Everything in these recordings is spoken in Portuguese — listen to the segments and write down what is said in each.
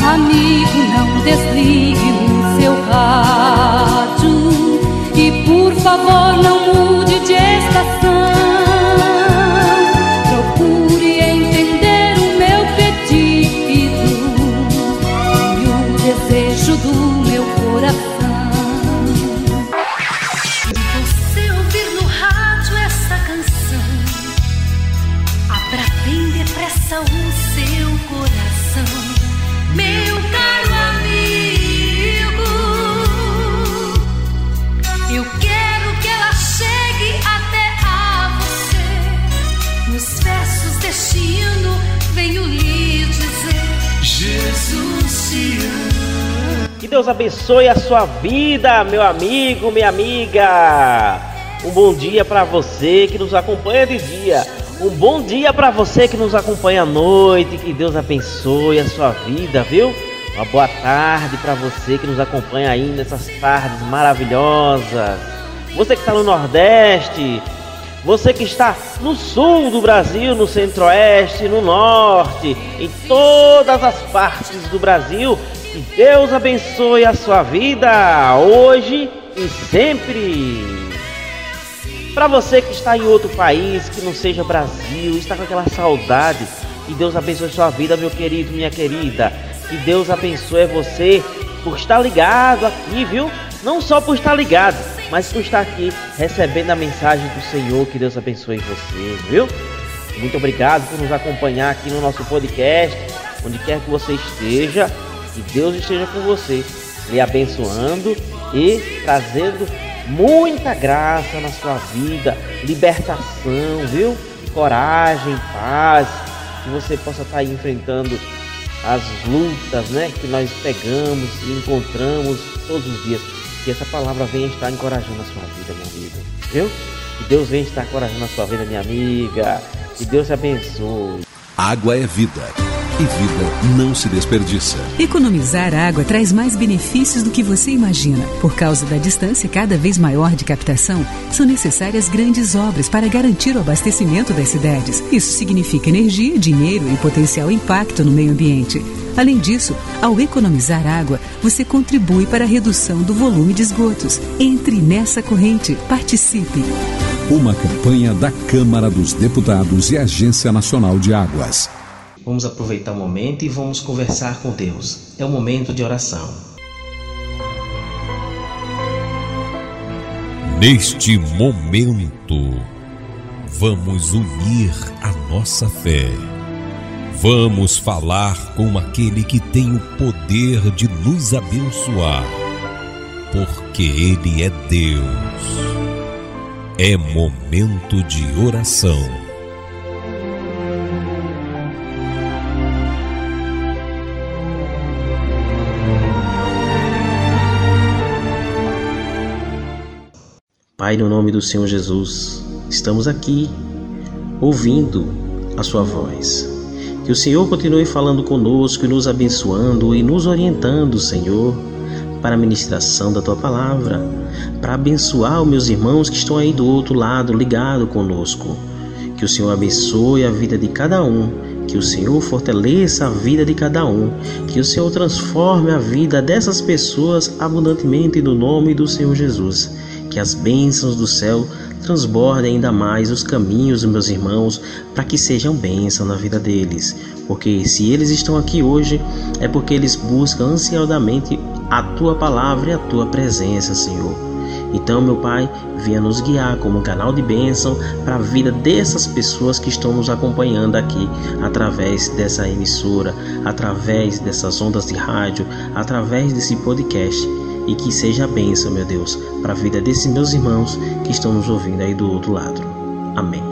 Amigo, não desligue o seu rádio e por favor não mude Que Deus abençoe a sua vida, meu amigo, minha amiga. Um bom dia para você que nos acompanha de dia. Um bom dia para você que nos acompanha à noite. Que Deus abençoe a sua vida, viu? Uma boa tarde para você que nos acompanha aí nessas tardes maravilhosas. Você que está no Nordeste, você que está no sul do Brasil, no centro-oeste, no norte, em todas as partes do Brasil, que Deus abençoe a sua vida hoje e sempre. Para você que está em outro país, que não seja Brasil, está com aquela saudade, que Deus abençoe a sua vida, meu querido, minha querida. Que Deus abençoe você por estar ligado aqui, viu? Não só por estar ligado, mas por estar aqui recebendo a mensagem do Senhor. Que Deus abençoe você, viu? Muito obrigado por nos acompanhar aqui no nosso podcast, onde quer que você esteja. Que Deus esteja com você, lhe abençoando e trazendo muita graça na sua vida, libertação, viu? Coragem, paz, que você possa estar enfrentando as lutas, né, que nós pegamos e encontramos todos os dias. Que essa palavra venha estar encorajando a sua vida, meu amigo, viu? Que Deus venha estar encorajando a sua vida, minha amiga. Que Deus te abençoe. Água é vida. E vida não se desperdiça. Economizar água traz mais benefícios do que você imagina. Por causa da distância cada vez maior de captação, são necessárias grandes obras para garantir o abastecimento das cidades. Isso significa energia, dinheiro e potencial impacto no meio ambiente. Além disso, ao economizar água, você contribui para a redução do volume de esgotos. Entre nessa corrente, participe. Uma campanha da Câmara dos Deputados e Agência Nacional de Águas. Vamos aproveitar o momento e vamos conversar com Deus. É o momento de oração. Neste momento, vamos unir a nossa fé. Vamos falar com aquele que tem o poder de nos abençoar, porque Ele é Deus. É momento de oração. Pai, no nome do Senhor Jesus, estamos aqui ouvindo a Sua voz. Que o Senhor continue falando conosco e nos abençoando e nos orientando, Senhor, para a ministração da Tua palavra, para abençoar os meus irmãos que estão aí do outro lado, ligado conosco. Que o Senhor abençoe a vida de cada um, que o Senhor fortaleça a vida de cada um, que o Senhor transforme a vida dessas pessoas abundantemente no nome do Senhor Jesus que as bênçãos do céu transbordem ainda mais os caminhos dos meus irmãos para que sejam bênção na vida deles. Porque se eles estão aqui hoje, é porque eles buscam ansiosamente a tua palavra e a tua presença, Senhor. Então, meu Pai, venha nos guiar como um canal de bênção para a vida dessas pessoas que estão nos acompanhando aqui através dessa emissora, através dessas ondas de rádio, através desse podcast e que seja bênção, meu Deus, para a vida desses meus irmãos que estão nos ouvindo aí do outro lado. Amém.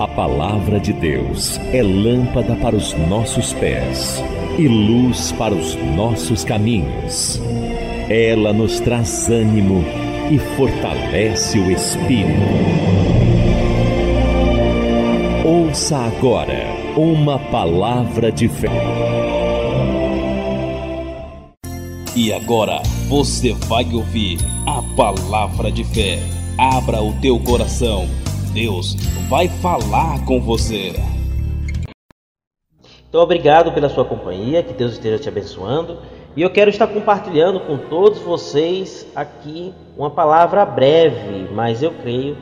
A palavra de Deus é lâmpada para os nossos pés e luz para os nossos caminhos. Ela nos traz ânimo e fortalece o espírito. Ouça agora uma palavra de fé. E agora você vai ouvir a palavra de fé. Abra o teu coração. Deus vai falar com você. Então, obrigado pela sua companhia. Que Deus esteja te abençoando. E eu quero estar compartilhando com todos vocês aqui uma palavra breve, mas eu creio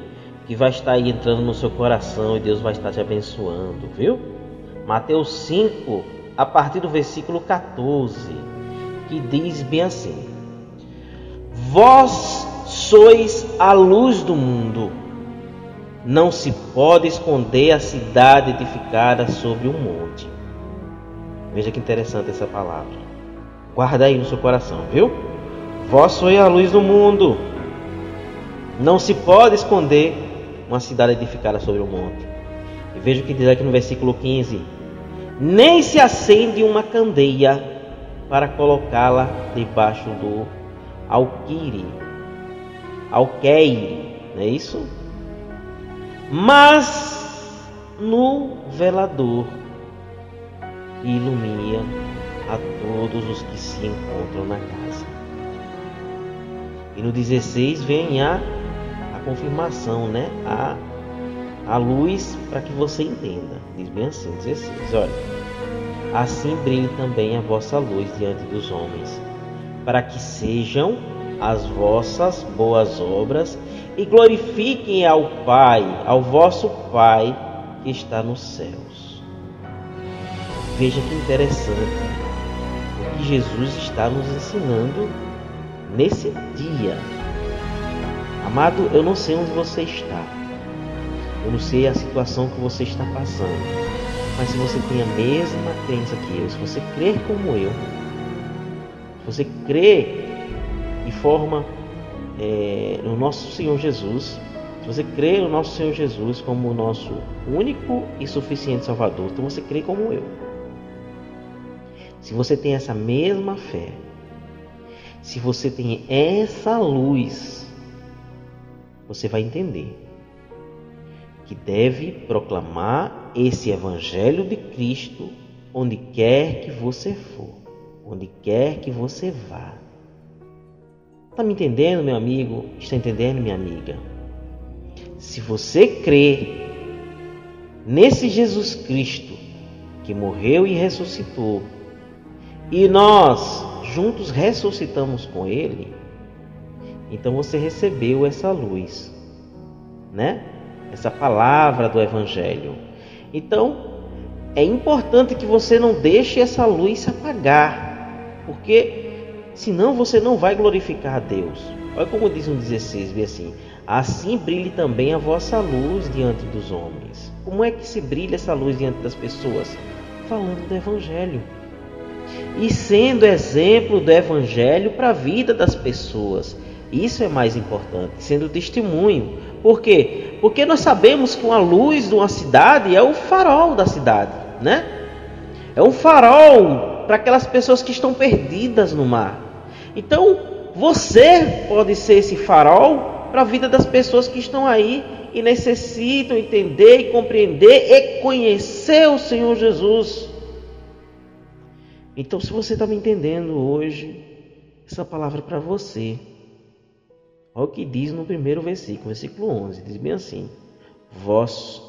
que vai estar aí entrando no seu coração e Deus vai estar te abençoando, viu? Mateus 5, a partir do versículo 14 que diz bem assim: Vós sois a luz do mundo. Não se pode esconder a cidade edificada sobre um monte. Veja que interessante essa palavra. Guarda aí no seu coração, viu? Vós sois a luz do mundo. Não se pode esconder uma cidade edificada sobre um monte. E veja o que diz aqui no versículo 15: Nem se acende uma candeia para colocá-la debaixo do alquire, alqueire, não é isso? Mas no velador ilumina a todos os que se encontram na casa. E no 16 vem a, a confirmação, né? A, a luz para que você entenda. Diz bem assim, 16, olha assim brilhe também a vossa luz diante dos homens, para que sejam as vossas boas obras e glorifiquem ao Pai, ao vosso Pai que está nos céus. Veja que interessante o que Jesus está nos ensinando nesse dia. Amado, eu não sei onde você está. Eu não sei a situação que você está passando. Mas se você tem a mesma crença que eu, se você crer como eu, se você crê de forma é, no nosso Senhor Jesus, se você crê no nosso Senhor Jesus como o nosso único e suficiente Salvador, então você crê como eu. Se você tem essa mesma fé, se você tem essa luz, você vai entender que deve proclamar esse Evangelho de Cristo onde quer que você for, onde quer que você vá. Está me entendendo, meu amigo? Está entendendo, minha amiga? Se você crê nesse Jesus Cristo que morreu e ressuscitou, e nós juntos ressuscitamos com Ele, então você recebeu essa luz, né? essa palavra do Evangelho. Então, é importante que você não deixe essa luz se apagar, porque senão você não vai glorificar a Deus. Olha como diz no 16, vê assim: Assim brilhe também a vossa luz diante dos homens. Como é que se brilha essa luz diante das pessoas? Falando do Evangelho. E sendo exemplo do Evangelho para a vida das pessoas. Isso é mais importante, sendo testemunho. Por quê? Porque nós sabemos que uma luz de uma cidade é o farol da cidade, né? É um farol para aquelas pessoas que estão perdidas no mar. Então, você pode ser esse farol para a vida das pessoas que estão aí e necessitam entender e compreender e conhecer o Senhor Jesus. Então, se você está me entendendo hoje, essa palavra é para você. Olha o que diz no primeiro versículo, versículo 11, diz bem assim: Vós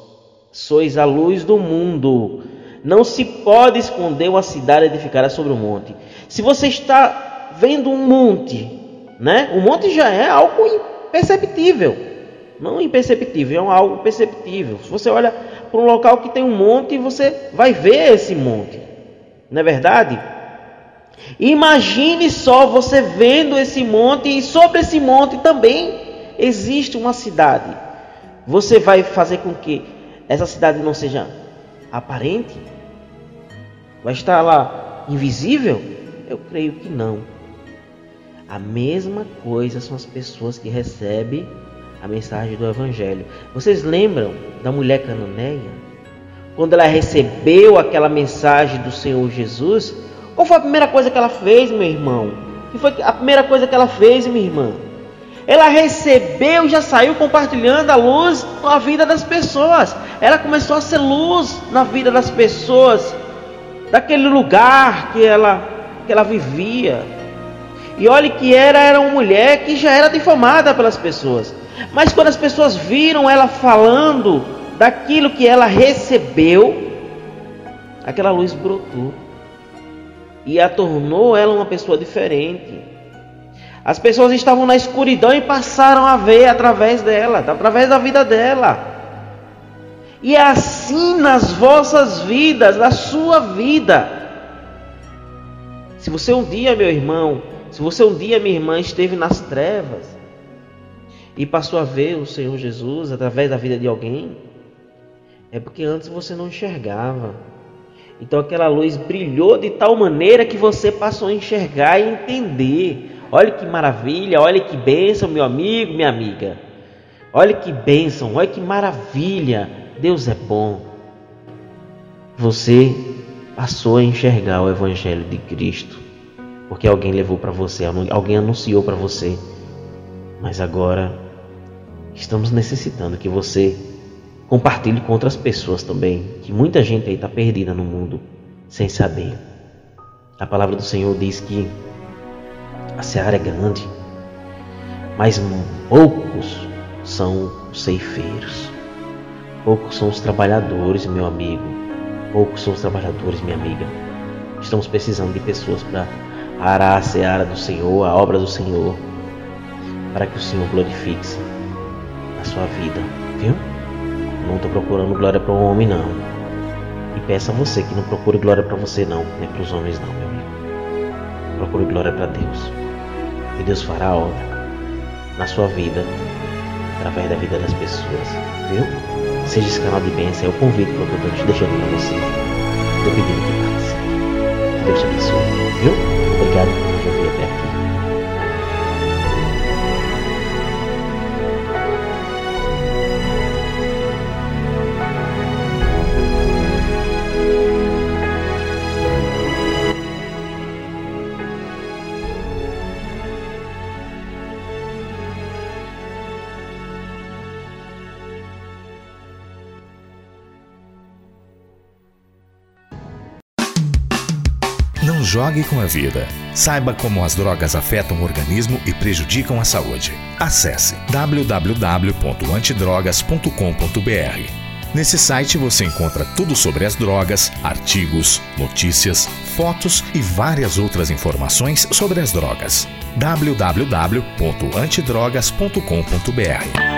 sois a luz do mundo. Não se pode esconder uma cidade edificada sobre um monte. Se você está vendo um monte, né? O monte já é algo imperceptível. Não imperceptível, é algo perceptível. Se você olha para um local que tem um monte, você vai ver esse monte. Não é verdade? Imagine só você vendo esse monte e sobre esse monte também existe uma cidade. Você vai fazer com que essa cidade não seja aparente? Vai estar lá invisível? Eu creio que não. A mesma coisa são as pessoas que recebem a mensagem do Evangelho. Vocês lembram da mulher cananeia? Quando ela recebeu aquela mensagem do Senhor Jesus, qual foi a primeira coisa que ela fez, meu irmão? Que foi a primeira coisa que ela fez, minha irmã? Ela recebeu já saiu compartilhando a luz na vida das pessoas. Ela começou a ser luz na vida das pessoas, daquele lugar que ela, que ela vivia. E olhe que era, era uma mulher que já era difamada pelas pessoas. Mas quando as pessoas viram ela falando daquilo que ela recebeu, aquela luz brotou e a tornou ela uma pessoa diferente. As pessoas estavam na escuridão e passaram a ver através dela, através da vida dela. E é assim nas vossas vidas, na sua vida. Se você um dia, meu irmão, se você um dia, minha irmã, esteve nas trevas e passou a ver o Senhor Jesus através da vida de alguém, é porque antes você não enxergava. Então aquela luz brilhou de tal maneira que você passou a enxergar e entender. Olha que maravilha, olha que bênção, meu amigo, minha amiga. Olha que bênção, olha que maravilha. Deus é bom. Você passou a enxergar o Evangelho de Cristo, porque alguém levou para você, alguém anunciou para você. Mas agora estamos necessitando que você Compartilhe com outras pessoas também, que muita gente aí está perdida no mundo sem saber. A palavra do Senhor diz que a seara é grande, mas poucos são os ceifeiros. Poucos são os trabalhadores, meu amigo. Poucos são os trabalhadores, minha amiga. Estamos precisando de pessoas para arar a seara do Senhor, a obra do Senhor, para que o Senhor glorifique-se na sua vida, viu? Não estou procurando glória para um homem, não. E peço a você que não procure glória para você, não, nem para os homens, não, meu amigo. Procure glória para Deus. E Deus fará a obra na sua vida, através da vida das pessoas, viu? Seja esse canal de bênção, é o convite que eu estou deixando para você. Estou pedindo que participe. Que Deus te abençoe, viu? Obrigado jogue com a vida. Saiba como as drogas afetam o organismo e prejudicam a saúde. Acesse www.antidrogas.com.br. Nesse site você encontra tudo sobre as drogas, artigos, notícias, fotos e várias outras informações sobre as drogas. www.antidrogas.com.br